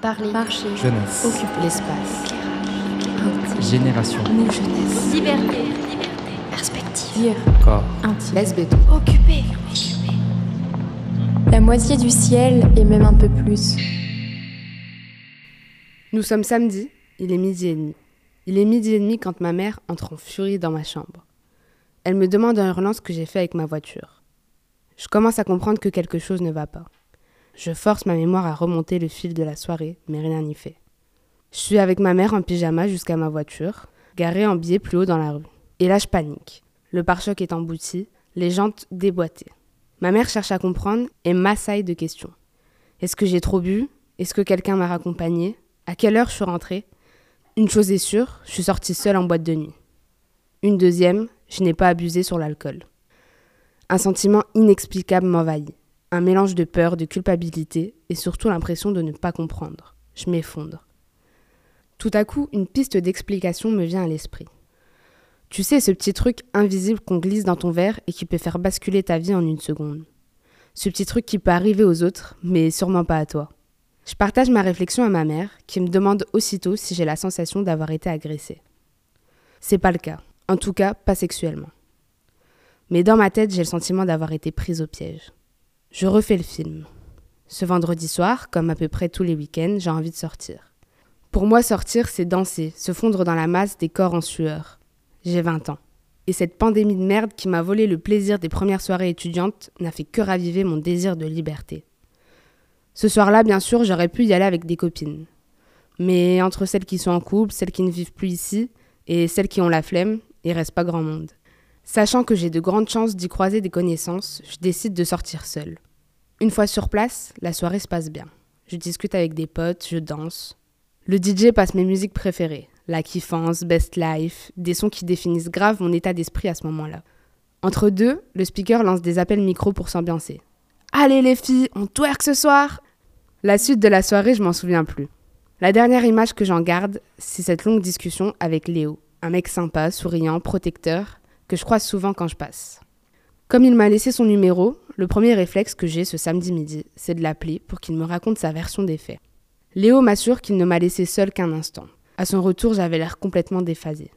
Parler, marcher, Jeunesse. occuper l'espace, Génération. nous jeunesse, liberté, perspective, dire, Corps. intime, Lesbéto. occuper, La moitié du ciel et même un peu plus. Nous sommes samedi, il est midi et demi. Il est midi et demi quand ma mère entre en furie dans ma chambre. Elle me demande en hurlant ce que j'ai fait avec ma voiture. Je commence à comprendre que quelque chose ne va pas. Je force ma mémoire à remonter le fil de la soirée, mais rien n'y fait. Je suis avec ma mère en pyjama jusqu'à ma voiture, garée en biais plus haut dans la rue. Et là, je panique. Le pare-choc est embouti, les jantes déboîtées. Ma mère cherche à comprendre et m'assaille de questions. Est-ce que j'ai trop bu? Est-ce que quelqu'un m'a raccompagné? À quelle heure je suis rentrée? Une chose est sûre, je suis sortie seule en boîte de nuit. Une deuxième, je n'ai pas abusé sur l'alcool. Un sentiment inexplicable m'envahit. Un mélange de peur, de culpabilité et surtout l'impression de ne pas comprendre. Je m'effondre. Tout à coup, une piste d'explication me vient à l'esprit. Tu sais, ce petit truc invisible qu'on glisse dans ton verre et qui peut faire basculer ta vie en une seconde. Ce petit truc qui peut arriver aux autres, mais sûrement pas à toi. Je partage ma réflexion à ma mère, qui me demande aussitôt si j'ai la sensation d'avoir été agressée. C'est pas le cas, en tout cas pas sexuellement. Mais dans ma tête, j'ai le sentiment d'avoir été prise au piège. Je refais le film. Ce vendredi soir, comme à peu près tous les week-ends, j'ai envie de sortir. Pour moi, sortir, c'est danser, se fondre dans la masse des corps en sueur. J'ai 20 ans. Et cette pandémie de merde qui m'a volé le plaisir des premières soirées étudiantes n'a fait que raviver mon désir de liberté. Ce soir-là, bien sûr, j'aurais pu y aller avec des copines. Mais entre celles qui sont en couple, celles qui ne vivent plus ici, et celles qui ont la flemme, il reste pas grand monde. Sachant que j'ai de grandes chances d'y croiser des connaissances, je décide de sortir seule. Une fois sur place, la soirée se passe bien. Je discute avec des potes, je danse. Le DJ passe mes musiques préférées, la kiffance, best life, des sons qui définissent grave mon état d'esprit à ce moment-là. Entre deux, le speaker lance des appels micro pour s'ambiancer. Allez les filles, on twerk ce soir La suite de la soirée, je m'en souviens plus. La dernière image que j'en garde, c'est cette longue discussion avec Léo, un mec sympa, souriant, protecteur, que je croise souvent quand je passe. Comme il m'a laissé son numéro, le premier réflexe que j'ai ce samedi midi, c'est de l'appeler pour qu'il me raconte sa version des faits. Léo m'assure qu'il ne m'a laissé seul qu'un instant. À son retour, j'avais l'air complètement déphasé.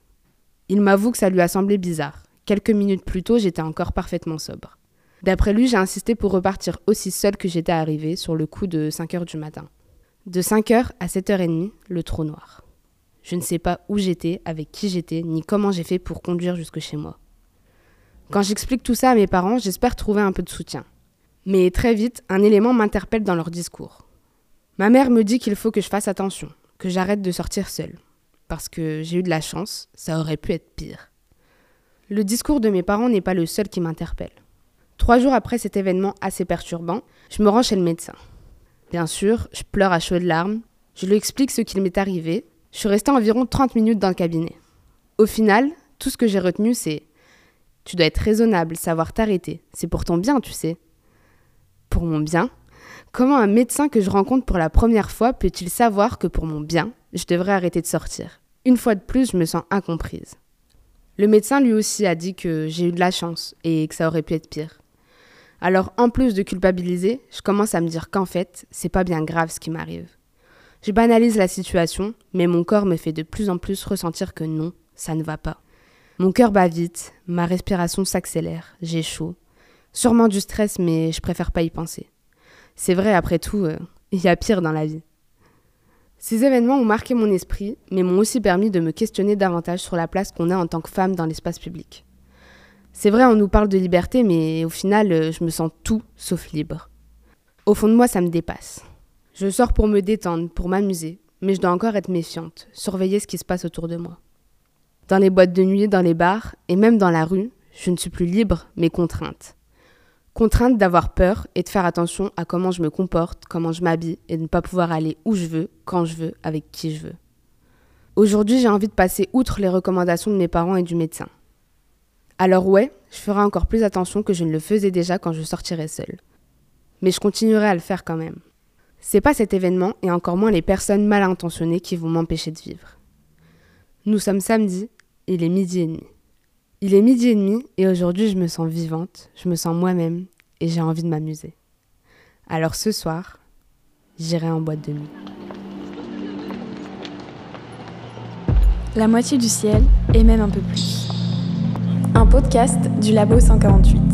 Il m'avoue que ça lui a semblé bizarre. Quelques minutes plus tôt, j'étais encore parfaitement sobre. D'après lui, j'ai insisté pour repartir aussi seule que j'étais arrivée sur le coup de 5 heures du matin. De 5h à 7h30, le trou noir. Je ne sais pas où j'étais, avec qui j'étais, ni comment j'ai fait pour conduire jusque chez moi. Quand j'explique tout ça à mes parents, j'espère trouver un peu de soutien. Mais très vite, un élément m'interpelle dans leur discours. Ma mère me dit qu'il faut que je fasse attention, que j'arrête de sortir seule. Parce que j'ai eu de la chance, ça aurait pu être pire. Le discours de mes parents n'est pas le seul qui m'interpelle. Trois jours après cet événement assez perturbant, je me rends chez le médecin. Bien sûr, je pleure à chaudes larmes, je lui explique ce qu'il m'est arrivé, je suis restée environ 30 minutes dans le cabinet. Au final, tout ce que j'ai retenu, c'est Tu dois être raisonnable, savoir t'arrêter, c'est pour ton bien, tu sais. Pour mon bien? Comment un médecin que je rencontre pour la première fois peut-il savoir que pour mon bien, je devrais arrêter de sortir? Une fois de plus, je me sens incomprise. Le médecin lui aussi a dit que j'ai eu de la chance et que ça aurait pu être pire. Alors, en plus de culpabiliser, je commence à me dire qu'en fait, c'est pas bien grave ce qui m'arrive. Je banalise la situation, mais mon corps me fait de plus en plus ressentir que non, ça ne va pas. Mon cœur bat vite, ma respiration s'accélère, j'ai chaud. Sûrement du stress, mais je préfère pas y penser. C'est vrai, après tout, euh, il y a pire dans la vie. Ces événements ont marqué mon esprit, mais m'ont aussi permis de me questionner davantage sur la place qu'on a en tant que femme dans l'espace public. C'est vrai, on nous parle de liberté, mais au final, euh, je me sens tout sauf libre. Au fond de moi, ça me dépasse. Je sors pour me détendre, pour m'amuser, mais je dois encore être méfiante, surveiller ce qui se passe autour de moi. Dans les boîtes de nuit, dans les bars, et même dans la rue, je ne suis plus libre, mais contrainte. Contrainte d'avoir peur et de faire attention à comment je me comporte, comment je m'habille, et de ne pas pouvoir aller où je veux, quand je veux, avec qui je veux. Aujourd'hui, j'ai envie de passer outre les recommandations de mes parents et du médecin. Alors ouais, je ferai encore plus attention que je ne le faisais déjà quand je sortirais seule. Mais je continuerai à le faire quand même. C'est pas cet événement et encore moins les personnes mal intentionnées qui vont m'empêcher de vivre. Nous sommes samedi, il est midi et demi. Il est midi et demi et aujourd'hui je me sens vivante, je me sens moi-même et j'ai envie de m'amuser. Alors ce soir, j'irai en boîte de nuit. La moitié du ciel et même un peu plus. Un podcast du Labo 148.